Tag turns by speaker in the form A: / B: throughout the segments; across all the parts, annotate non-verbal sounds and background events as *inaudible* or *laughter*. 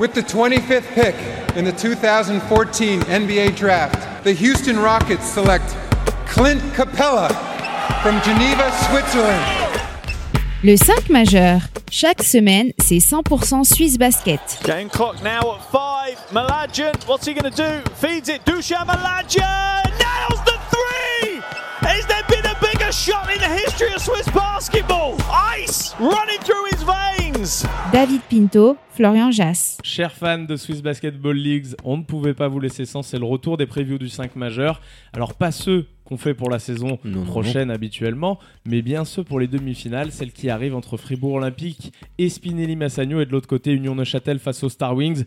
A: With the 25th pick in the 2014 NBA Draft, the Houston Rockets select Clint Capella from Geneva, Switzerland.
B: Le 5 majeur. Chaque semaine, c'est 100% Suisse Basket.
C: Game clock now at five. Malajan, what's he going to do? Feeds it. Dushan Malajan nails the three. Shot in the history of Swiss basketball? Ice running through his veins.
B: David Pinto, Florian Jass.
D: Chers fans de Swiss Basketball Leagues, on ne pouvait pas vous laisser sans, c'est le retour des previews du 5 majeur. Alors pas ceux qu'on fait pour la saison
E: Non, non,
D: prochaine habituellement, mais bien ceux pour les demi-finales, celles qui arrivent entre Fribourg Olympique et Spinelli Massagno et de l'autre côté Union Neuchâtel face aux Star Wings.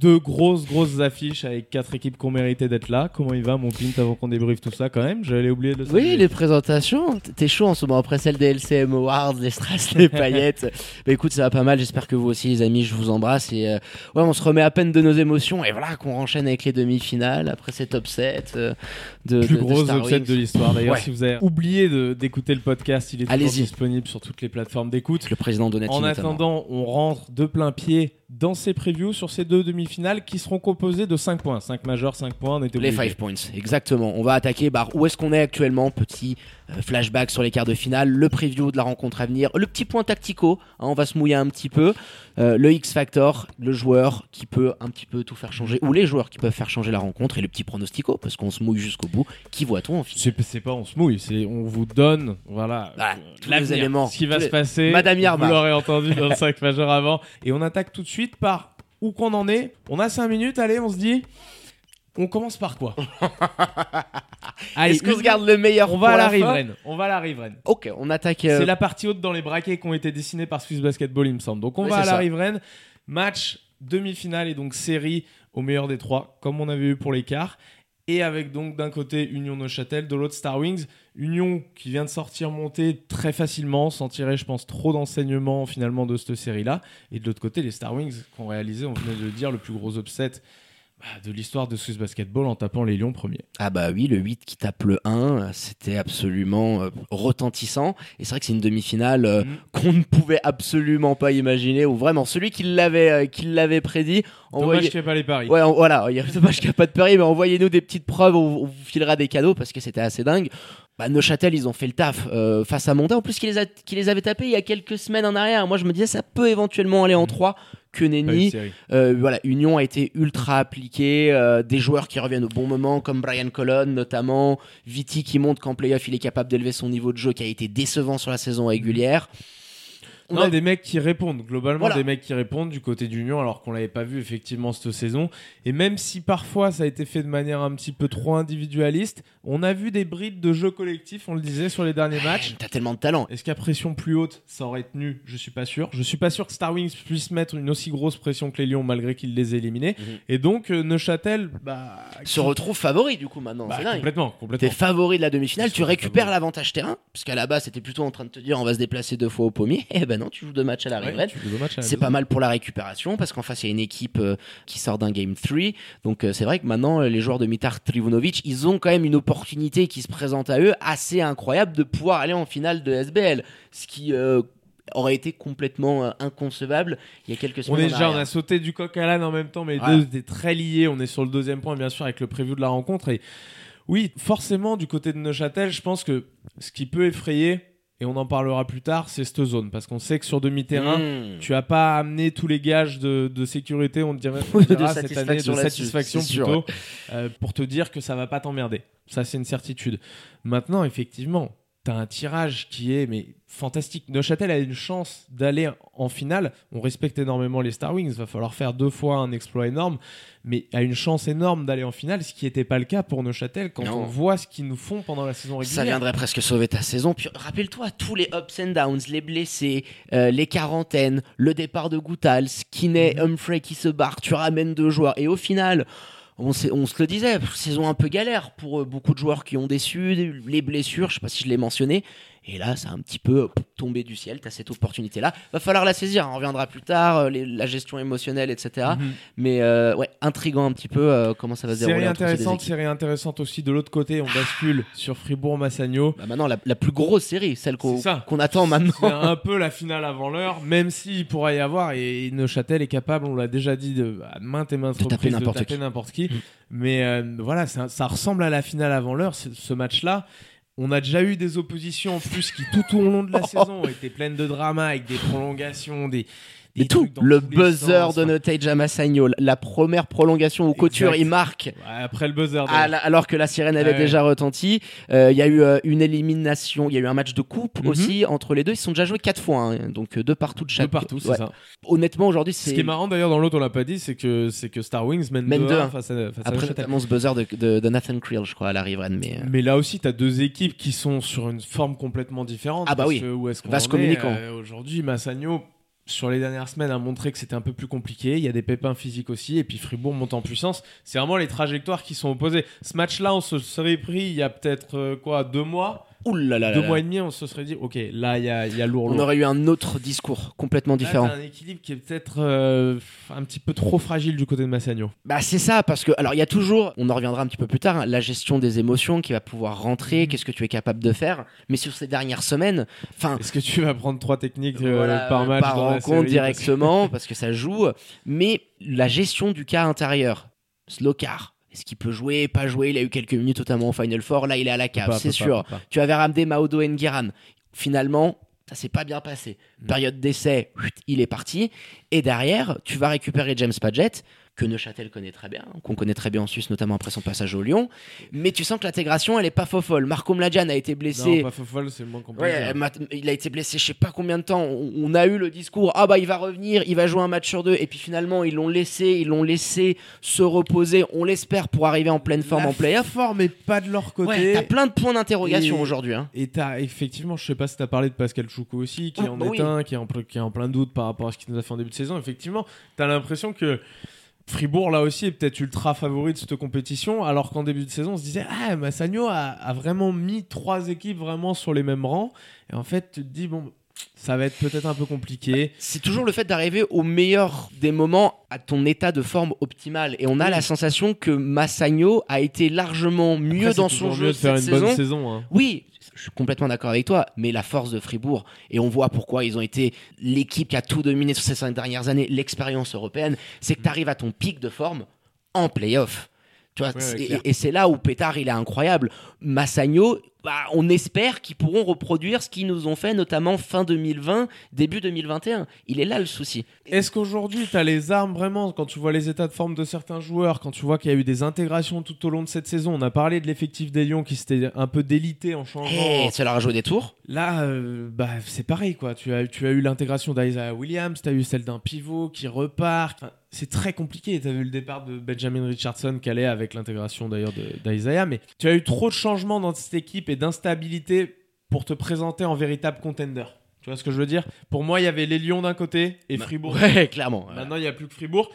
D: Deux grosses grosses affiches avec quatre équipes qui ont mérité d'être là. Comment il va mon pint avant qu'on débriefe tout ça quand même? J'allais oublier de le
E: Oui, les présentations, t'es chaud en ce moment après celle des LCM Awards, les strass, les *laughs* paillettes. bah écoute, ça va pas mal, j'espère que vous aussi les amis, je vous embrasse et euh, ouais, on se remet à peine de nos émotions et voilà qu'on enchaîne avec les demi-finales après cet upset euh, de
D: plus
E: de- de
D: grosse
E: Star
D: upset de l'histoire. D'ailleurs,
E: Ouais.
D: si vous avez oublié de- d'écouter le podcast, il est toujours disponible sur toutes les plateformes d'écoute.
E: Le président Donati
D: En
E: notamment.
D: attendant, on rentre de plein pied dans ces previews sur ces deux demi-finales qui seront composées de 5 points. 5 majeurs, 5 points, on était
E: Les
D: obligé.
E: 5 points, exactement. On va attaquer bah, où est-ce qu'on est actuellement. Petit flashback sur les quarts de finale, le preview de la rencontre à venir, le petit point tactico. hein, on va se mouiller un petit peu. Euh, le X Factor, le joueur qui peut un petit peu tout faire changer, ou les joueurs qui peuvent faire changer la rencontre, et le petit pronostico, parce qu'on se mouille jusqu'au bout. Qui voit-on en finale?
D: C'est pas on se mouille, c'est on vous donne voilà,
E: Voilà,
D: euh,
E: tous les éléments.
D: ce qui va se passer.
E: Madame Yarma.
D: Vous l'aurez entendu dans *laughs* le 5 majeur avant. Et on attaque tout de suite par où qu'on en est. On a 5 minutes, allez, on se dit. On commence par quoi *laughs*
E: Est-ce qu'on se garde le meilleur
D: On va à la riveraine. On va à la riveraine.
E: Ok, on attaque. euh,
D: C'est la partie haute dans les braquets qui ont été dessinés par Swiss Basketball, il me semble. Donc on
E: Oui,
D: va à
E: c'est
D: la
E: ça.
D: riveraine. Match demi-finale et donc série au meilleur des trois, comme on avait eu pour les quarts. Et avec donc d'un côté Union Neuchâtel, de l'autre Star Wings. Union qui vient de sortir monter très facilement, sans tirer, je pense, trop d'enseignements finalement de cette série-là. Et de l'autre côté, les Star Wings qui ont réalisé, on venait de le dire, le plus gros upset de l'histoire de Swiss Basketball en tapant les Lions premiers.
E: Ah bah oui, le 8 qui tape le 1, euh, c'était absolument euh, retentissant. Et c'est vrai que c'est une demi-finale euh,
D: Mm.
E: qu'on ne pouvait absolument pas imaginer, ou vraiment celui qui l'avait euh, qui l'avait prédit.
D: Dommage
E: envoyez-
D: qu'il n'y pas les paris.
E: Ouais, on- voilà, il y a *laughs* dommage qu'il n'y a pas de pari, mais envoyez-nous des petites preuves, on, on vous filera des cadeaux parce que c'était assez dingue. Bah, Neuchâtel, ils ont fait le taf euh, face à Monta. En plus, qui les, a, qui les avait tapés il y a quelques semaines en arrière. Moi, je me disais, ça peut éventuellement aller en 3 que Nenni. Euh, voilà, Union a été ultra appliqué, euh, des joueurs qui reviennent au bon moment, comme Brian Colon notamment, Viti qui montre qu'en playoff il est capable d'élever son niveau de jeu, qui a été décevant sur la saison régulière. On
D: Non,
E: a-
D: des mecs qui répondent, globalement
E: Voilà.
D: des mecs qui répondent du côté d'Union alors qu'on l'avait pas vu effectivement cette saison. Et même si parfois ça a été fait de manière un petit peu trop individualiste, on a vu des brides de jeu collectif, on le disait sur les derniers matchs.
E: T'as tellement de talent.
D: Est-ce qu'à pression plus haute, ça aurait tenu? Je suis pas sûr. Je suis pas sûr que Star Wings puisse mettre une aussi grosse pression que les Lions malgré qu'ils les aient éliminés.
E: Mhm.
D: Et donc euh, Neuchâtel, bah,
E: Se retrouve favori du coup maintenant,
D: bah,
E: c'est dingue.
D: complètement,
E: T'es
D: complètement.
E: favori de la demi-finale, tu récupères l'avantage terrain, parce qu'à la base c'était plutôt en train de te dire on va se déplacer deux fois au pommier. *laughs* Eh ben non, tu joues deux matchs à la
D: Ouais,
E: C'est pas mal pour la récupération parce qu'en face il y a une équipe euh, qui sort d'un game 3 donc euh, c'est vrai que maintenant euh, les joueurs de Mitar Trivunovic ils ont quand même une opportunité qui se présente à eux assez incroyable de pouvoir aller en finale de SBL ce qui euh, aurait été complètement inconcevable il y a quelques
D: On
E: semaines
D: est
E: en
D: déjà, on a sauté du coq à l'âne en même temps, mais les
E: Ouais.
D: deux étaient très liés. On est sur le deuxième point, bien sûr, avec le preview de la rencontre. Et oui, forcément, du côté de Neuchâtel, je pense que ce qui peut effrayer, et on en parlera plus tard, c'est cette zone. Parce qu'on sait que sur demi-terrain,
E: Mmh.
D: tu as pas amené tous les gages de, de sécurité, on dirait *laughs* on
E: De
D: dira cette année,
E: satisfaction
D: de
E: là-dessus,
D: satisfaction plutôt, euh, pour te dire que ça va pas t'emmerder. Ça, c'est une certitude. Maintenant, effectivement, tu as un tirage qui est mais fantastique. Neuchâtel a une chance d'aller en finale. On respecte énormément les Star Wings. Va falloir faire deux fois un exploit énorme, mais a une chance énorme d'aller en finale, ce qui n'était pas le cas pour Neuchâtel quand
E: Non.
D: on voit ce qu'ils nous font pendant la saison régulière.
E: Ça viendrait presque sauver ta saison. Puis rappelle-toi, tous les ups and downs, les blessés, euh, les quarantaines, le départ de Goutal, Kinney,
D: Mhm.
E: Humphrey qui se barre, tu ramènes deux joueurs. Et au final, on, se le disait, saison un peu galère pour euh, beaucoup de joueurs qui ont déçu, les blessures, je sais pas si je l'ai mentionné. Et là, ça a un petit peu tombé du ciel. Tu as cette opportunité-là. Va falloir la saisir. On reviendra plus tard, euh, les- la gestion émotionnelle, etc.
D: Mhm.
E: Mais euh, ouais, intriguant un petit peu euh, comment ça va se dérouler.
D: Série intéressante, série intéressante aussi. De l'autre côté, on bascule sur Fribourg-Massagno.
E: Bah, maintenant, la, la plus grosse série, celle qu'on attend maintenant.
D: C'est un peu la finale avant l'heure, même s'il pourra y avoir, et Neuchâtel est capable, on l'a déjà dit de, à maintes et maintes
E: De taper
D: reprises,
E: n'importe
D: taper
E: qui.
D: n'importe qui.
E: Mm.
D: Mais euh, voilà, ça, ça ressemble à la finale avant l'heure, ce match-là. On a déjà eu des oppositions en plus qui, tout au long de la *laughs* saison, étaient pleines de drama, avec des prolongations, des.
E: Et tout, le buzzer
D: sens.
E: de Notage à Massagno, la première prolongation où Couture il marque
D: Ouais, Après le buzzer.
E: à la- alors que la sirène avait
D: Ouais.
E: déjà retenti. Euh, Il y a eu euh, une élimination, il y a eu un match de coupe
D: Mhm.
E: aussi entre les deux. Ils se sont déjà joués quatre fois, hein, donc euh, deux partout de chaque.
D: partout, c'est
E: Ouais.
D: ça.
E: Honnêtement, aujourd'hui,
D: Ce
E: c'est
D: qui est marrant d'ailleurs dans l'autre, on l'a pas dit, c'est que c'est que Star Wings mène,
E: Mène
D: 2-1
E: 2-1.
D: face à, face à
E: après
D: Neuchâtel.
E: notamment ce buzzer de, de- de Nathan Creel, je crois, à la riveraine. Mais euh,
D: Mais là aussi, tu as deux équipes qui sont sur une forme complètement différente.
E: Ah bah
D: parce
E: oui.
D: que où est-ce qu'on est,
E: communicant.
D: euh, Aujourd'hui, Massagno, sur les dernières semaines, a montré que c'était un peu plus compliqué. Il y a des pépins physiques aussi. Et puis Fribourg monte en puissance. C'est vraiment les trajectoires qui sont opposées. Ce match-là, on se serait pris il y a peut-être euh, quoi deux mois
E: ouh là là là
D: Deux
E: là.
D: mois et demi, on se serait dit, ok, là, il y a, il y a lourd.
E: on aurait eu un autre discours complètement
D: Là,
E: différent.
D: t'as un équilibre qui est peut-être euh, un petit peu trop fragile du côté de Massagno.
E: Bah c'est ça parce que alors il y a toujours, on en reviendra un petit peu plus tard, hein, la gestion des émotions qui va pouvoir
D: Mhm.
E: rentrer, qu'est-ce que tu es capable de faire. Mais sur ces dernières semaines, enfin
D: Est-ce que tu vas prendre trois techniques euh,
E: Voilà,
D: par match
E: par rencontre directement parce que ça joue. Mais la gestion du cas intérieur, Slokar, est-ce qu'il peut jouer, pas jouer? Il a eu quelques minutes notamment au Final Four. Là, il est à la cave, c'est sûr.
D: pas, pas.
E: Tu avais ramené Maodo Ngueran. Finalement, ça s'est pas bien passé.
D: Mm.
E: Période d'essai, il est parti. Et derrière, tu vas récupérer James Padgett, que Neuchâtel connaît très bien, qu'on connaît très bien en Suisse, notamment après son passage au Lyon. Mais tu sens que l'intégration, elle est pas fofolle. Marco Mladjan a été blessé.
D: Non, pas Fofol, c'est le moins qu'on
E: Ouais, il a été blessé je sais pas combien de temps. On, a eu le discours ah bah il va revenir, il va jouer un match sur deux et puis finalement ils l'ont laissé, ils l'ont laissé se reposer. On l'espère pour arriver en pleine forme
D: La
E: en playoff.
D: forme est pas de leur côté.
E: Ouais, t'as plein de points d'interrogation aujourd'hui. Hein.
D: Et t'as effectivement, je sais pas si t'as parlé de Pascal Choukou aussi, qui
E: Oh,
D: en
E: bah
D: est
E: oui.
D: un, qui est, en, ple- qui est en plein doute par rapport à ce qu'il nous a fait en début de saison. Effectivement, t'as l'impression que Fribourg, là aussi, est peut-être ultra favori de cette compétition, alors qu'en début de saison, on se disait, ah, Massagno a, a vraiment mis trois équipes vraiment sur les mêmes rangs. Et en fait, tu te dis, bon, ça va être peut-être un peu compliqué.
E: C'est toujours le fait d'arriver au meilleur des moments à ton état de forme optimal. Et on a
D: Oui.
E: la sensation que Massagno a été largement mieux
D: Après,
E: dans son jeu
D: mieux de faire une
E: cette
D: bonne
E: saison.
D: saison. hein.
E: Oui, je suis complètement d'accord avec toi, mais la force de Fribourg, et on voit pourquoi ils ont été l'équipe qui a tout dominé sur ces cinq dernières années, l'expérience européenne, c'est que tu arrives à ton pic de forme en playoff. Tu vois,
D: Ouais,
E: c'est-
D: ouais,
E: et, et c'est là où Pétard, il est incroyable. Massagno, bah, on espère qu'ils pourront reproduire ce qu'ils nous ont fait, notamment fin 2020, début 2021. Il est là le souci.
D: Est-ce qu'aujourd'hui, tu as les armes vraiment quand tu vois les états de forme de certains joueurs, quand tu vois qu'il y a eu des intégrations tout au long de cette saison On a parlé de l'effectif des Lions qui s'était un peu délité en changeant.
E: Et ça leur a joué des tours.
D: Là, euh, bah, c'est pareil, quoi. Tu as, tu as eu l'intégration d'Isaiah Williams, tu as eu celle d'un pivot qui repart. Enfin, c'est très compliqué. Tu as vu le départ de Benjamin Richardson qui allait avec l'intégration d'ailleurs d'Isaiah. Mais tu as eu trop de changements dans cette équipe et d'instabilité pour te présenter en véritable contender. Tu vois ce que je veux dire? Pour moi, il y avait les Lions d'un côté et Fribourg.
E: Ouais, clairement.
D: Maintenant, il n'y a plus que Fribourg.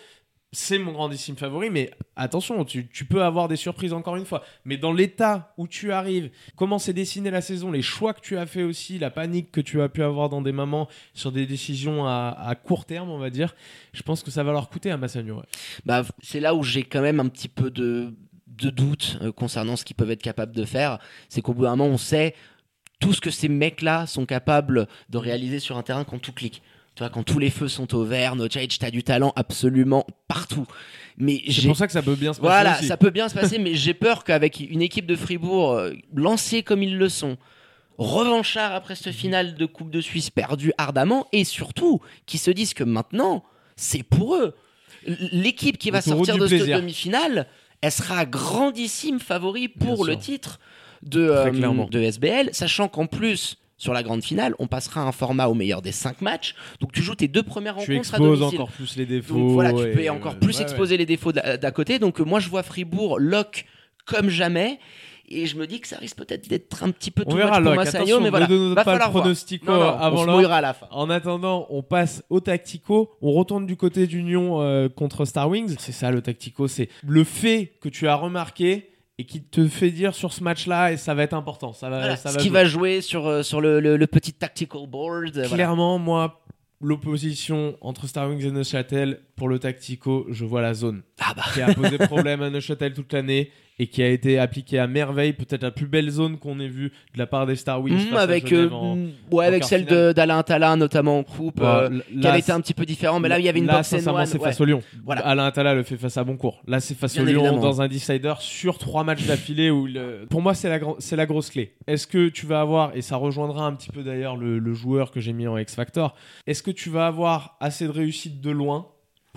D: C'est mon grandissime favori, mais attention, tu, tu peux avoir des surprises encore une fois. Mais dans l'état où tu arrives, comment s'est dessinée la saison, les choix que tu as fait aussi, la panique que tu as pu avoir dans des moments sur des décisions à, à court terme, on va dire, je pense que ça va leur coûter à Massagno. ouais.
E: bah, c'est là où j'ai quand même un petit peu de, de doute euh, concernant ce qu'ils peuvent être capables de faire. C'est qu'au bout d'un moment, on sait tout ce que ces mecs-là sont capables de réaliser sur un terrain quand tout clique. Tu vois, quand tous les feux sont au vert, Nocic, t'as du talent absolument partout. Mais
D: C'est pour ça que ça peut bien se passer.
E: voilà,
D: aussi.
E: ça peut bien se *laughs* passer, mais j'ai peur qu'avec une équipe de Fribourg euh, lancée comme ils le sont, revanchard après cette finale de Coupe de Suisse perdue ardemment, et surtout qui se disent que maintenant, c'est pour eux. L'équipe qui va sortir de cette demi-finale, elle sera grandissime favori pour le titre de, euh, de SBL, sachant qu'en plus, sur la grande finale, on passera un format au meilleur des cinq matchs. Donc tu joues tes deux premières
D: tu
E: rencontres à
D: exposes
E: domicile.
D: encore plus les défauts.
E: Donc voilà, tu peux encore plus
D: ouais, ouais.
E: exposer les défauts d'à d'à côté. Donc euh, moi, je vois Fribourg lock comme jamais. Et je me dis que ça risque peut-être d'être un petit peu
D: On verra
E: pour
D: attention,
E: mais
D: ne
E: voilà,
D: donne
E: va
D: pas le pronostico
E: Non, non,
D: avant
E: on se à la fin.
D: En attendant, on passe au tactico. On retourne du côté d'Union euh, contre Star Wings. C'est ça le tactico, c'est le fait que tu as remarqué et qui te fait dire sur ce match-là, et ça va être important. Ça va,
E: Voilà,
D: ça
E: ce
D: va
E: qui
D: jouer.
E: va jouer sur, euh, sur le, le- le petit tactical board. euh, voilà.
D: Clairement, moi, l'opposition entre Star Wings et Neuchâtel, pour le tactico, je vois la zone.
E: Ah bah.
D: Qui a posé problème à Neuchâtel toute l'année et qui a été appliquée à merveille. Peut-être la plus belle zone qu'on ait vue de la part des Star Wings.
E: Mm,
D: à
E: avec euh,
D: en-
E: mm, ouais, avec celle d'Alain Talin, notamment en coupe,
D: Bah,
E: euh, qui avait été un petit peu différent. Mais là, il y avait une
D: là, sincèrement, c'est
E: ouais.
D: face au Lyon.
E: Voilà.
D: Alain Attala le fait face à Boncourt. Là, c'est face
E: Bien
D: au Lyon dans un decider sur trois matchs d'affilée. où le- Pour moi, c'est la, gro- c'est la grosse clé. Est-ce que tu vas avoir, et ça rejoindra un petit peu d'ailleurs le, le joueur que j'ai mis en X Factor, est-ce que tu vas avoir assez de réussite de loin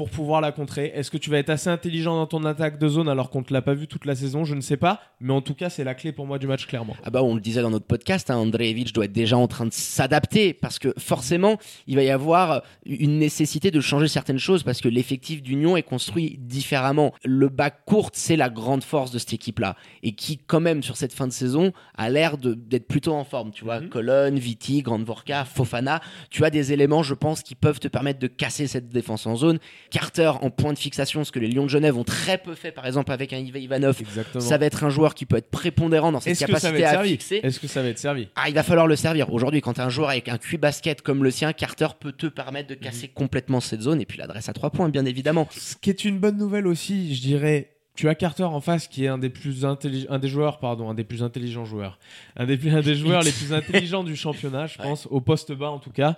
D: pour pouvoir la contrer Est-ce que tu vas être assez intelligent dans ton attaque de zone alors qu'on ne te l'a pas vu toute la saison? Je ne sais pas. Mais en tout cas, c'est la clé pour moi du match, clairement.
E: Ah bah on le disait dans notre podcast, hein, Andreevich doit être déjà en train de s'adapter parce que forcément il va y avoir une nécessité de changer certaines choses parce que l'effectif d'Union est construit différemment. Le bac court c'est la grande force de cette équipe-là et qui quand même sur cette fin de saison a l'air d'être plutôt en forme. Tu vois,
D: Mhm.
E: Colonne, Viti, Grande Vorka, Fofana, tu as des éléments je pense qui peuvent te permettre de casser cette défense en zone. Carter en point de fixation, ce que les Lions de Genève ont très peu fait par exemple avec un Ivan Ivanov.
D: Exactement.
E: Ça va être un joueur qui peut être prépondérant dans cette capacité à fixer.
D: Est-ce que ça va être servi
E: Ah, il va falloir le servir. Aujourd'hui, quand tu as un joueur avec un QI basket comme le sien, Carter peut te permettre de casser
D: Mhm.
E: complètement cette zone et puis l'adresse à trois points, bien évidemment.
D: Ce qui est une bonne nouvelle aussi, je dirais. Tu as Carter en face qui est un des plus intelligents, un des joueurs, pardon, un des plus intelligents joueurs, un des, plus- un des *laughs* joueurs les plus intelligents du championnat, je
E: Ouais.
D: pense, au poste bas en tout cas.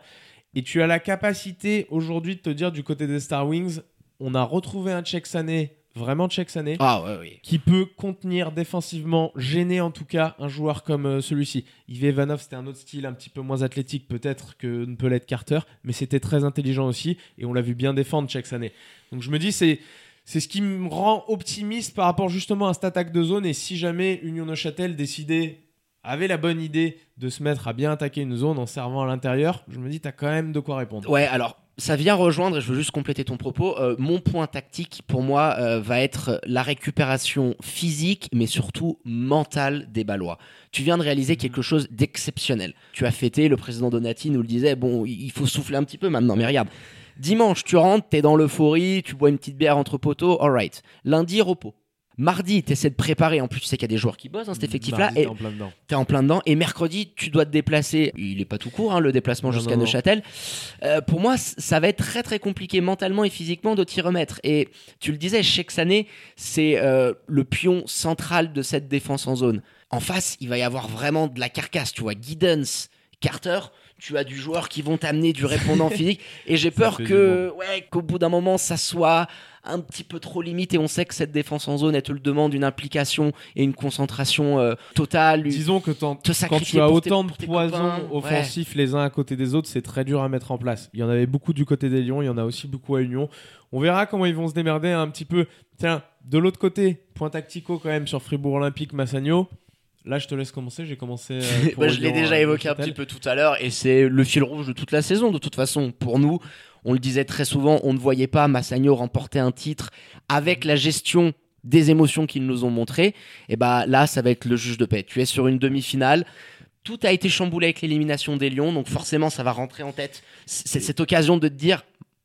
D: Et tu as la capacité aujourd'hui de te dire du côté des Star Wings, on a retrouvé un check Sané, vraiment check Sané,
E: Ah ouais, oui.
D: qui peut contenir défensivement, gêner en tout cas un joueur comme euh, celui-ci. Yves Ivanov, c'était un autre style, un petit peu moins athlétique peut-être que ne peut l'être Carter, mais c'était très intelligent aussi, et on l'a vu bien défendre chaque année. Donc je me dis, c'est. C'est ce qui me rend optimiste par rapport justement à cette attaque de zone. Et si jamais Union Neuchâtel décidait, avait la bonne idée de se mettre à bien attaquer une zone en servant à l'intérieur, je me dis, t'as quand même de quoi répondre.
E: Ouais, alors ça vient rejoindre, et je veux juste compléter ton propos, euh, mon point tactique pour moi euh, va être la récupération physique, mais surtout mentale des Ballois. Tu viens de réaliser quelque chose d'exceptionnel. Tu as fêté, le président Donati nous le disait, bon, il faut souffler un petit peu maintenant, mais regarde. Dimanche, tu rentres, t'es dans l'euphorie, tu bois une petite bière entre poteaux, alright. Lundi, repos. Mardi, tu essaies de préparer. En plus, tu sais qu'il y a des joueurs qui bossent dans cet effectif-là.
D: Mardi,
E: Et
D: t'es en plein dedans.
E: T'es en plein dedans. Et mercredi, tu dois te déplacer. Il est pas tout court, hein, le déplacement
D: Non,
E: jusqu'à
D: non, non.
E: Neuchâtel. Euh, pour moi, ça va être très très compliqué mentalement et physiquement de t'y remettre. Et tu le disais, Sané, c'est euh, le pion central de cette défense en zone. En face, il va y avoir vraiment de la carcasse. Tu vois, Giddens, Carter. Tu as du joueur qui vont t'amener du répondant *laughs* physique. Et j'ai peur que, ouais, qu'au bout d'un moment, ça soit un petit peu trop limite. Et on sait que cette défense en zone, elle te le demande une implication et une concentration euh, totale.
D: Disons que
E: te
D: quand tu as
E: tes-
D: autant de poisons
E: ouais.
D: offensifs les uns à côté des autres, c'est très dur à mettre en place. Il y en avait beaucoup du côté des Lions, il y en a aussi beaucoup à Union. On verra comment ils vont se démerder un petit peu. Tiens, de l'autre côté, point tactico quand même sur Fribourg Olympique, Massagno. Là, je te laisse commencer. J'ai commencé. euh, *laughs*
E: Bah, je l'ai déjà
D: euh,
E: évoqué un petit peu tout à l'heure et c'est le fil rouge de toute la saison de toute façon. Pour nous, on le disait très souvent, on ne voyait pas Massagno remporter un titre avec la gestion des émotions qu'ils nous ont montrées. Et bah là, ça va être le juge de paix. Tu es sur une demi-finale. Tout a été chamboulé avec l'élimination des Lions, donc forcément, ça va rentrer en tête. C'est cette occasion de te dire,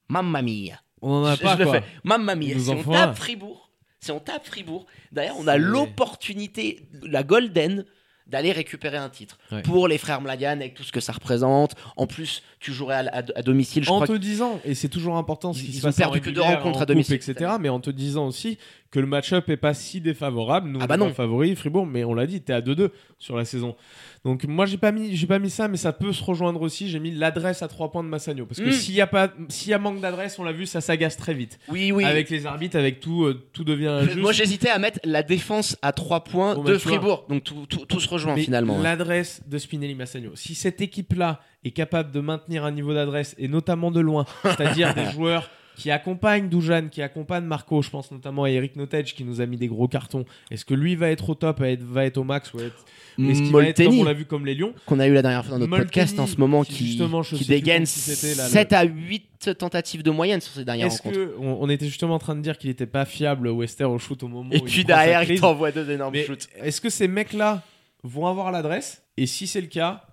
E: mamma mia.
D: On en a
E: Je-
D: pas
E: je le
D: quoi.
E: fais. Mamma mia. Si on tape. Fribourg, si on tape Fribourg, d'ailleurs, on a l'opportunité, la golden, d'aller récupérer un titre
D: Ouais.
E: pour les frères Mlagan avec tout ce que ça représente. En plus, tu jouerais à, à- à domicile. Je
D: en
E: crois
D: te
E: que-
D: disant, et c'est toujours important ce
E: Ils-
D: qui se
E: ils ont
D: passe
E: perdu que deux rencontres
D: en
E: à domicile
D: coupe, etc. Mais en te disant aussi que le match-up est pas si défavorable. Nous,
E: Ah bah
D: on
E: non.
D: favori Fribourg, mais on l'a dit, t'es à 2-2 sur la saison. Donc moi, j'ai pas mis, j'ai pas mis ça, mais ça peut se rejoindre aussi. J'ai mis l'adresse à 3 points de Massagno, parce que
E: Mm.
D: s'il y a pas, s'il y a manque d'adresse, on l'a vu, ça s'agace très vite.
E: Oui, oui.
D: Avec les arbitres, avec tout, euh, tout devient injuste.
E: Moi, j'hésitais à mettre la défense à 3 points
D: Bon,
E: de
D: bah.
E: Fribourg. Donc tout, tout- tout se rejoint
D: Mais
E: finalement. hein.
D: L'adresse de Spinelli Massagno. Si cette équipe-là est capable de maintenir un niveau d'adresse, et notamment de loin, c'est-à-dire *laughs* des joueurs qui accompagnent Dujan, qui accompagnent Marco, je pense notamment à Eric Nottage qui nous a mis des gros cartons. Est-ce que lui va être au top, va être, va être au max ou être... Est-ce qu'il va être comme on l'a vu comme les Lions
E: qu'on a eu la dernière fois dans notre
D: Molteni,
E: podcast en ce moment,
D: qui, justement,
E: dégaine
D: contre qui c'était, là, le-
E: 7 à 8 tentatives de moyenne sur ces dernières
D: Est-ce
E: rencontres.
D: que on, on était justement en train de dire qu'il n'était pas fiable Wester au shoot au moment
E: Et
D: où
E: puis
D: il
E: derrière, il t'envoie deux énormes
D: Mais
E: shoots.
D: est-ce que ces mecs-là vont avoir l'adresse? Et si c'est le cas,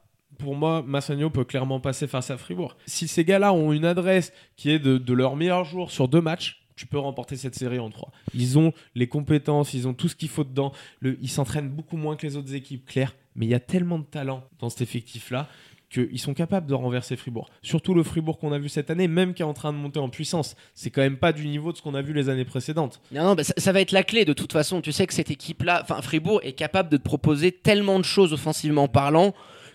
D: pour moi, Massagno peut clairement passer face à Fribourg. Si ces gars-là ont une adresse qui est de, leur meilleur jour sur deux matchs, tu peux remporter cette série en 3. Ils ont les compétences, ils ont tout ce qu'il faut dedans. Ils s'entraînent beaucoup moins que les autres équipes, clair. Mais il y a tellement de talent dans cet effectif-là qu'ils sont capables de renverser Fribourg. Surtout le Fribourg qu'on a vu cette année, même qui est en train de monter en puissance. C'est quand même pas du niveau de ce qu'on a vu les années précédentes.
E: Non, non, ça, ça va être la clé de toute façon. Tu sais que cette équipe-là, enfin Fribourg est capable de te proposer tellement de choses offensivement parlant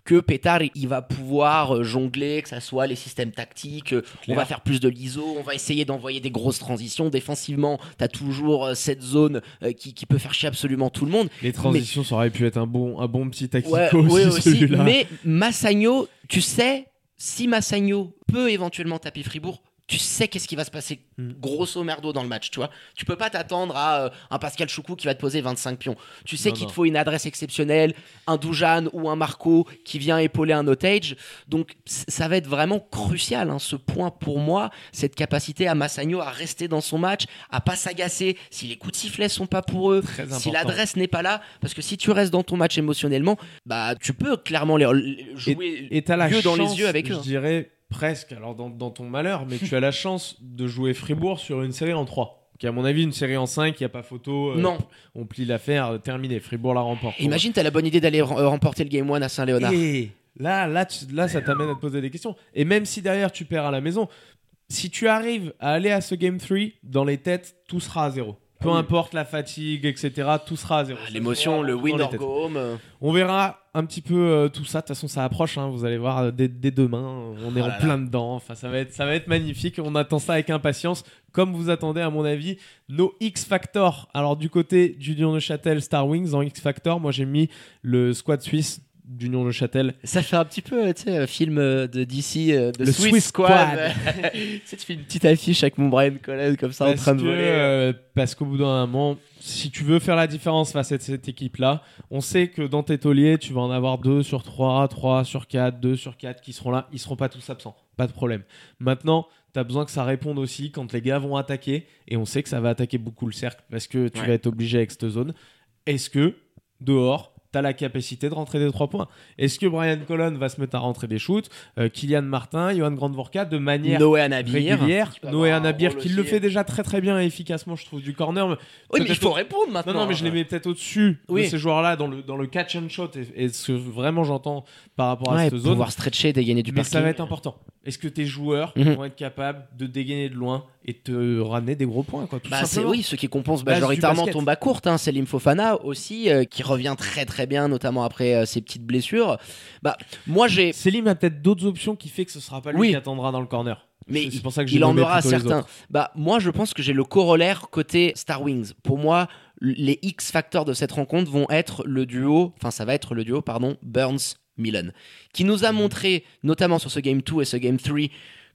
E: que Pétard il va pouvoir euh, jongler, que ça soit les systèmes tactiques, euh, on va faire plus de l'ISO, on va essayer d'envoyer des grosses transitions. Défensivement, tu as toujours euh, cette zone qui, qui peut faire chier absolument tout le monde.
D: Les transitions, ça aurait pu être un bon, un bon petit tactico
E: Ouais,
D: aussi,
E: ouais, aussi.
D: celui-là.
E: Mais Massagno, tu sais, si Massagno peut éventuellement taper Fribourg, tu sais qu'est-ce qui va se passer
D: Mm.
E: grosso merdo dans le match, tu vois. Tu peux pas t'attendre à euh, un Pascal Choukou qui va te poser 25 pions. Tu sais qu'il te faut une adresse exceptionnelle, un Dujan ou un Marco qui vient épauler un otage. Donc ça va être vraiment crucial, hein, ce point pour moi, cette capacité à Massagno à rester dans son match, à pas s'agacer si les coups de sifflet sont pas pour eux,
D: Très
E: si l'adresse n'est pas là, parce que si tu restes dans ton match émotionnellement, bah tu peux clairement les, jouer
D: Et la
E: yeux dans les yeux avec eux.
D: Je dirais presque, alors dans, dans ton malheur, mais tu as la chance de jouer Fribourg sur une série en 3. Qui, à mon avis, une série en 5, il n'y a pas photo. euh,
E: Non.
D: On plie l'affaire, euh, terminé. Fribourg la remporte.
E: Imagine, t'as la bonne idée d'aller remporter le Game 1 à Saint-Léonard.
D: Et là, là, tu- là, ça t'amène à te poser des questions. Et même si derrière tu perds à la maison, si tu arrives à aller à ce Game 3, dans les têtes, tout sera à zéro. Peu
E: Ah oui.
D: importe la fatigue, etc., tout sera à zéro.
E: Ah, L'émotion, le win or go home. euh.
D: On verra un petit peu euh, tout ça. De toute façon, ça approche. hein. Vous allez voir euh, dès, dès demain. On est
E: Oh
D: en
E: là là.
D: plein dedans. Enfin, ça va être, ça va être magnifique. On attend ça avec impatience. Comme vous attendez, à mon avis, nos X Factor. Alors du côté d'Union de Châtel Star Wings en X Factor, moi j'ai mis le squad suisse d'Union de Châtel.
E: Ça fait un petit peu, tu sais, un film euh, de DC, euh, de
D: Le
E: Swiss,
D: Swiss
E: Squad. *laughs* tu fais une petite affiche avec mon Brian Collen comme ça en
D: Parce
E: train de
D: que,
E: voler.
D: euh, parce qu'au bout d'un moment, si tu veux faire la différence face à cette équipe-là, on sait que dans tes tauliers, tu vas en avoir 2 sur 3, 3 sur 4, 2 sur 4 qui seront là. Ils seront pas tous absents. Pas de problème. Maintenant, tu as besoin que ça réponde aussi quand les gars vont attaquer. Et on sait que ça va attaquer beaucoup le cercle parce que tu
E: Ouais.
D: vas être obligé avec cette zone. Est-ce que, dehors, tu as la capacité de rentrer des 3 points Est-ce que Brian Colon va se mettre à rentrer des shoots Euh, Kylian Martin, Johan Grandvorka, de manière
E: Noé Anabir.
D: régulière? Noé Anabir qui le fait déjà très très bien et efficacement, je trouve, du corner. mais
E: Oui, mais il faut
D: au-
E: répondre maintenant.
D: Non, non, mais je les mets peut-être au-dessus
E: Oui.
D: de ces joueurs-là dans le, dans le catch and shot et, et ce que vraiment j'entends par rapport à
E: Ouais,
D: cette zone.
E: pouvoir stretcher, dégainer du
D: Mais
E: parking.
D: ça va être important. Est-ce que tes joueurs
E: Mhm.
D: vont être capables de dégainer de loin et te ramener des gros points quoi, tout
E: Bah, c'est oui, ceux qui
D: du
E: majoritairement ton bas court, hein, Selim Fofana aussi, euh, qui revient très très bien, notamment après euh, ses petites blessures. Bah, moi j'ai,
D: Selim a peut-être d'autres options qui fait que ce sera pas lui
E: Oui.
D: qui attendra dans le corner.
E: mais
D: c'est pour ça que j'ai
E: il en aura certains. Bah, moi je pense que j'ai le corollaire côté Star Wings. Pour moi, les X facteurs de cette rencontre vont être le duo, enfin ça va être le duo, pardon, Burns Milan, qui nous a montré, notamment sur ce game 2 et ce game 3,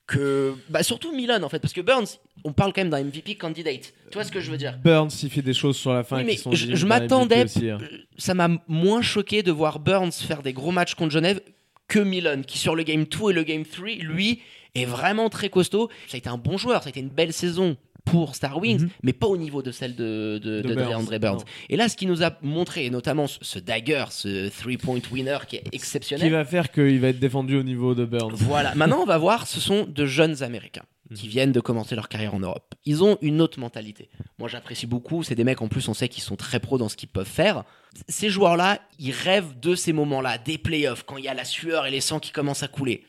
E: que bah surtout Milan en fait, parce que Burns, on parle quand même d'un MVP candidate. Tu vois ce que je veux dire?
D: Burns, il fait des choses sur la fin
E: Oui,
D: qui
E: mais
D: sont
E: je, m'attendais,
D: hein.
E: ça m'a moins choqué de voir Burns faire des gros matchs contre Genève que Milan, qui sur le game 2 et le game 3, lui, est vraiment très costaud. Ça a été un bon joueur, ça a été une belle saison pour Star Wings,
D: Mhm.
E: mais pas au niveau de celle de, de,
D: De
E: de
D: Burns,
E: DeAndre Burns.
D: non.
E: Et là, ce qu'il nous a montré, et notamment ce, dagger, ce three-point winner qui est
D: Qui
E: exceptionnel.
D: va faire qu'il va être défendu au niveau de Burns.
E: Voilà. *laughs* Maintenant, on va voir, ce sont de jeunes Américains qui viennent de commencer leur carrière en Europe. Ils ont une autre mentalité. Moi, j'apprécie beaucoup. C'est des mecs, en plus, on sait qu'ils sont très pros dans ce qu'ils peuvent faire. Ces joueurs-là, ils rêvent de ces moments-là, des playoffs, quand il y a la sueur et les sangs qui commencent à couler.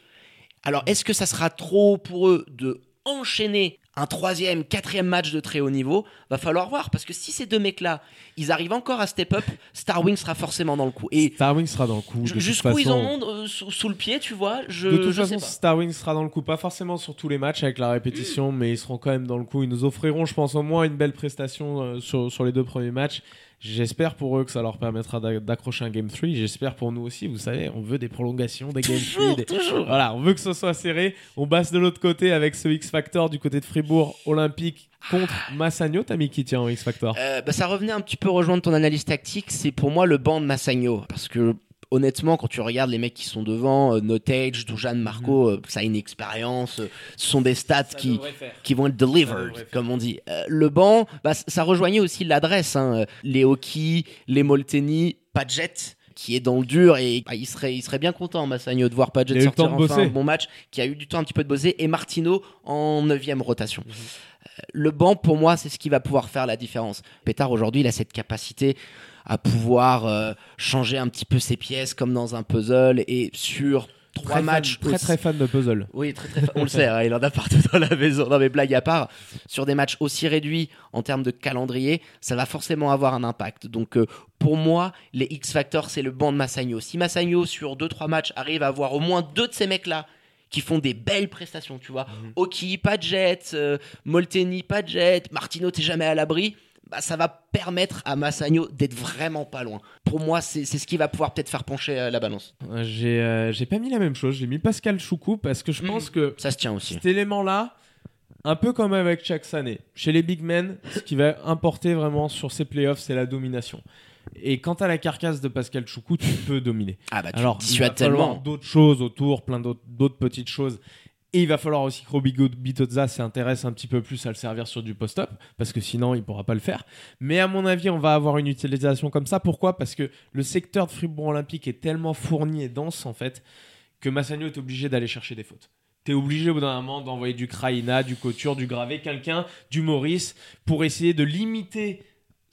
E: Alors, est-ce que ça sera trop pour eux de enchaîner un troisième, quatrième match de très haut niveau Va falloir voir, parce que si ces deux mecs-là, ils arrivent encore à step up, Star Wings sera forcément dans le coup. Et
D: Star Wings sera dans le coup.
E: jusqu'où ils en ont euh, sous, sous le pied, tu vois, je,
D: de toute
E: je
D: façon,
E: sais pas.
D: Star Wings sera dans le coup, pas forcément sur tous les matchs avec la répétition, mais ils seront quand même dans le coup. Ils nous offriront, je pense, au moins une belle prestation euh, sur, sur les deux premiers matchs. J'espère pour eux que ça leur permettra d'a- d'accrocher un Game 3. J'espère pour nous aussi, vous savez, on veut des prolongations, des Game 3. des-
E: toujours.
D: Voilà, on veut que ce soit serré. On passe de l'autre côté avec ce X-Factor du côté de Fribourg Olympique contre Massagno. T'as mis qui tient en X-Factor
E: Euh, bah, ça revenait un petit peu rejoindre ton analyse tactique. C'est pour moi le banc de Massagno. Parce que honnêtement, quand tu regardes les mecs qui sont devant, euh, Notage, Dujan, Marco, euh, ça a une expérience. euh, ce sont des stats qui, qui vont être delivered, comme on dit. Euh, le banc, bah, ça rejoignait aussi l'adresse. hein. Les Hockey, les Molteni, Padgett qui est dans le dur et bah, il, serait, il serait bien content Massagno de voir Padgett sortir
D: temps de
E: enfin
D: bosser.
E: un bon match qui a eu du temps un petit peu de bosser et Martino en 9 rotation.
D: Mhm.
E: Le banc, pour moi, c'est ce qui va pouvoir faire la différence. Pétard, aujourd'hui, il a cette capacité à pouvoir euh, changer un petit peu ses pièces comme dans un puzzle et sur trois
D: Très fan-
E: matchs
D: très
E: aussi-
D: très fan de puzzle.
E: oui, très très on le sait, hein, il en a partout dans la maison. Non mais blague à part, sur des matchs aussi réduits en termes de calendrier, ça va forcément avoir un impact. Donc euh, pour moi, les X Factor, c'est le banc de Massagno. Si Massagno sur 2-3 matchs arrive à avoir au moins deux de ces mecs-là qui font des belles prestations, tu vois, Oki, pas de jet, euh, Molteni, jet, Martino, t'es jamais à l'abri. Bah, ça va permettre à Massagno d'être vraiment pas loin. Pour moi, c'est ce qui va pouvoir peut-être faire pencher euh, la balance.
D: Euh, J'ai euh, pas mis la même chose, j'ai mis Pascal Choukou parce que je
E: Mm.
D: pense que
E: Ça se tient aussi.
D: cet élément-là, un peu comme avec chaque année, chez les big men, ce qui va importer vraiment sur ces playoffs, c'est la domination. Et quant à la carcasse de Pascal Choukou, tu peux dominer.
E: Ah bah tu
D: Alors, il va
E: tellement.
D: d'autres choses autour, plein d'autres petites choses. Et il va falloir aussi que Robbie Bitozza s'intéresse un petit peu plus à le servir sur du post-up, parce que sinon il pourra pas le faire. Mais à mon avis, on va avoir une utilisation comme ça. Pourquoi? Parce que le secteur de Fribourg Olympique est tellement fourni et dense en fait que Massagno est obligé d'aller chercher des fautes. T'es obligé au bout d'un moment d'envoyer du Kraina, du Couture, du Gravé, quelqu'un, du Maurice, pour essayer de limiter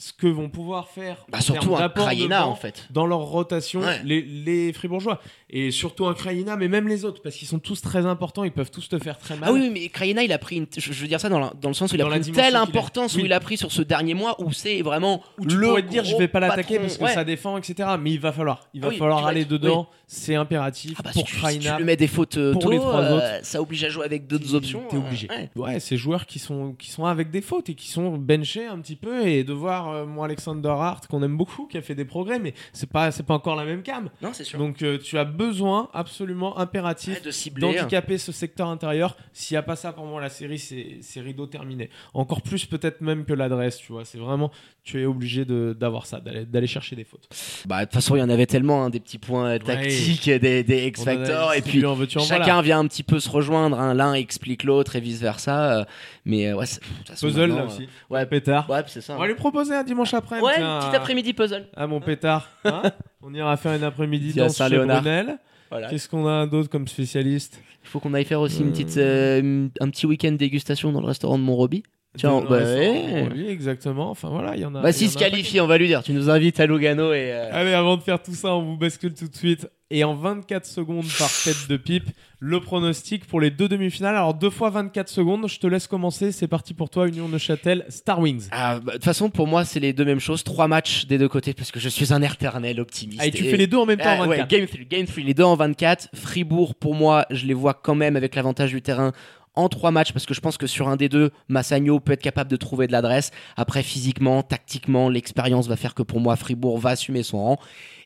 D: ce que vont pouvoir faire
E: Bah,
D: en
E: surtout un Krajina en fait.
D: dans leur rotation
E: Ouais.
D: les, les Fribourgeois. Et surtout un Krajina, mais même les autres, parce qu'ils sont tous très importants, ils peuvent tous te faire très mal.
E: Ah oui, mais Krajina, il a pris une. Je, veux dire ça dans, la- dans le sens où il a
D: Dans
E: pris une telle
D: qu'il a.
E: importance où
D: Oui.
E: il a pris sur ce dernier mois où c'est vraiment.
D: Où tu
E: le
D: pourrais te dire, je vais pas l'attaquer parce que
E: Ouais.
D: ça défend, etc. Mais il va falloir. Il va
E: Ah oui,
D: falloir aller
E: être-
D: dedans. C'est impératif
E: Ah bah, si,
D: pour
E: si
D: Krajina.
E: tu lui mets des fautes euh,
D: pour
E: tôt,
D: les trois
E: euh,
D: autres.
E: ça oblige à jouer avec d'autres options.
D: T'es obligé.
E: ouais.
D: Ces joueurs qui sont, qui sont avec des fautes et qui sont benchés un petit peu et de voir, euh, moi, Alexander Hart, qu'on aime beaucoup, qui a fait des progrès, mais c'est pas, c'est pas encore la même cam.
E: Non, c'est sûr.
D: Donc, euh, tu as besoin, absolument impératif,
E: Ouais, de cibler. hein.
D: d'handicaper ce secteur intérieur. S'il n'y a pas ça, pour moi, la série, c'est c'est rideau terminé. Encore plus, peut-être même que l'adresse, tu vois. C'est vraiment, tu es obligé de- d'avoir ça, d'aller d'aller chercher des fautes.
E: Bah, de toute façon, il y en avait tellement, hein, des petits points tactiques, des, des
D: a
E: X-Factor,
D: dit,
E: et puis
D: en
E: chacun
D: voilà.
E: vient un petit peu se rejoindre. hein. L'un explique l'autre et vice-versa. euh, mais euh, ouais, c'est- façon,
D: Puzzle, là aussi.
E: Ouais,
D: Pétard.
E: ouais, c'est ça.
D: On va lui proposer un dimanche après.
E: Ouais,
D: tiens,
E: petit après-midi puzzle.
D: Ah, mon pétard. hein On ira faire une après-midi dans chez
E: Saint-Léonard.
D: Brunel.
E: Voilà.
D: Qu'est-ce qu'on a d'autre comme spécialiste?
E: Il faut qu'on aille faire aussi une petite, euh, un petit week-end dégustation dans le restaurant de Montroby. Tiens, bah, ouais.
D: oui, exactement. Enfin voilà, il y en a.
E: Bah, s'il se qualifie, on va lui dire. Tu nous invites à Lugano et. euh,
D: Allez, avant de faire tout ça, on vous bascule tout de suite. Et en 24 secondes par tête de pipe, le pronostic pour les deux demi-finales. Alors, deux fois 24 secondes, je te laisse commencer. C'est parti pour toi, Union Neuchâtel, Star Wings.
E: Ah, bah, de toute façon, pour moi, c'est les deux mêmes choses. Trois matchs des deux côtés parce que je suis un éternel optimiste.
D: Ah, et tu
E: Et-
D: fais les deux en même temps
E: Ah,
D: en
E: ouais,
D: 24.
E: game 3, game 3, les deux en 24. Fribourg, pour moi, je les vois quand même avec l'avantage du terrain en trois matchs parce que je pense que sur un des deux, Massagno peut être capable de trouver de l'adresse. Après, physiquement, tactiquement, l'expérience va faire que pour moi, Fribourg va assumer son rang.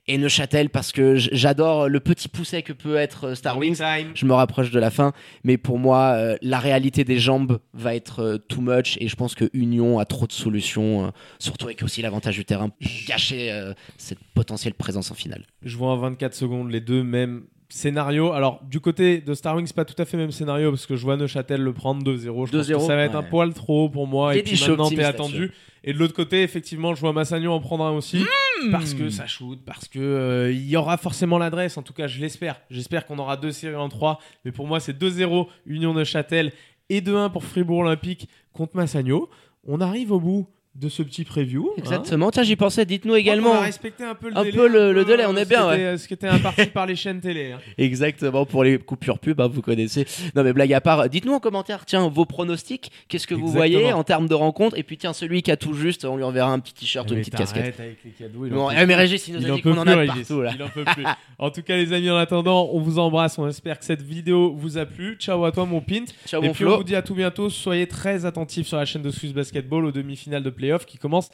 E: Et Neuchâtel parce que j'adore le petit pousset que peut être euh, Star Wings. Je me rapproche de la fin, mais pour moi, euh, la réalité des jambes va être euh, too much et je pense que Union a trop de solutions, surtout avec aussi l'avantage du terrain pour gâcher cette potentielle présence en finale.
D: Je vois en 24 secondes les deux mêmes scénarios. Alors, du côté de Star Wings, pas tout à fait le même scénario parce que je vois Neuchâtel le prendre 2-0. Je pense que
E: 2-0,
D: ça va être un poil trop pour moi. Et puis maintenant, t'es attendu. Et de l'autre côté, effectivement, je vois Massagno en prendre un aussi. Parce que ça shoot, parce que euh, il y aura forcément l'adresse. En tout cas, je l'espère. J'espère qu'on aura deux séries en 3. Mais pour moi, c'est 2-0 Union Neuchâtel et 2-1 pour Fribourg Olympique contre Massagno. On arrive au bout de ce petit preview. hein.
E: Exactement. Tiens, j'y pensais. Dites-nous
D: On
E: également.
D: a respecté un peu le
E: un
D: délai.
E: peu le- le
D: euh,
E: délai, on est
D: ce
E: bien, ouais.
D: euh, Ce qui était imparti par les chaînes télé. hein. *laughs*
E: Exactement. Pour les coupures pub, hein, vous connaissez. Non, mais blague à part. Dites-nous en commentaire. Tiens, vos pronostics. Qu'est-ce que vous voyez en termes de rencontres? Et puis tiens, celui qui a tout juste, on lui enverra un petit t-shirt ou une petite casquette.
D: avec les cadeaux. il en
E: Bon,
D: peut
E: eh, mais
D: plus.
E: Régis, il nous
D: Il
E: a
D: en
E: dit qu'on en
D: plus,
E: a
D: Régis.
E: partout là.
D: Il en peut plus. En tout cas, les amis, en attendant, on vous embrasse. On espère que cette vidéo vous a plu. Ciao à toi, mon Pint.
E: Ciao,
D: Et
E: mon
D: puis, on vous dit à tout bientôt. Soyez très attentifs sur la chaîne de Swiss Basketball aux demi-finales de qui commencent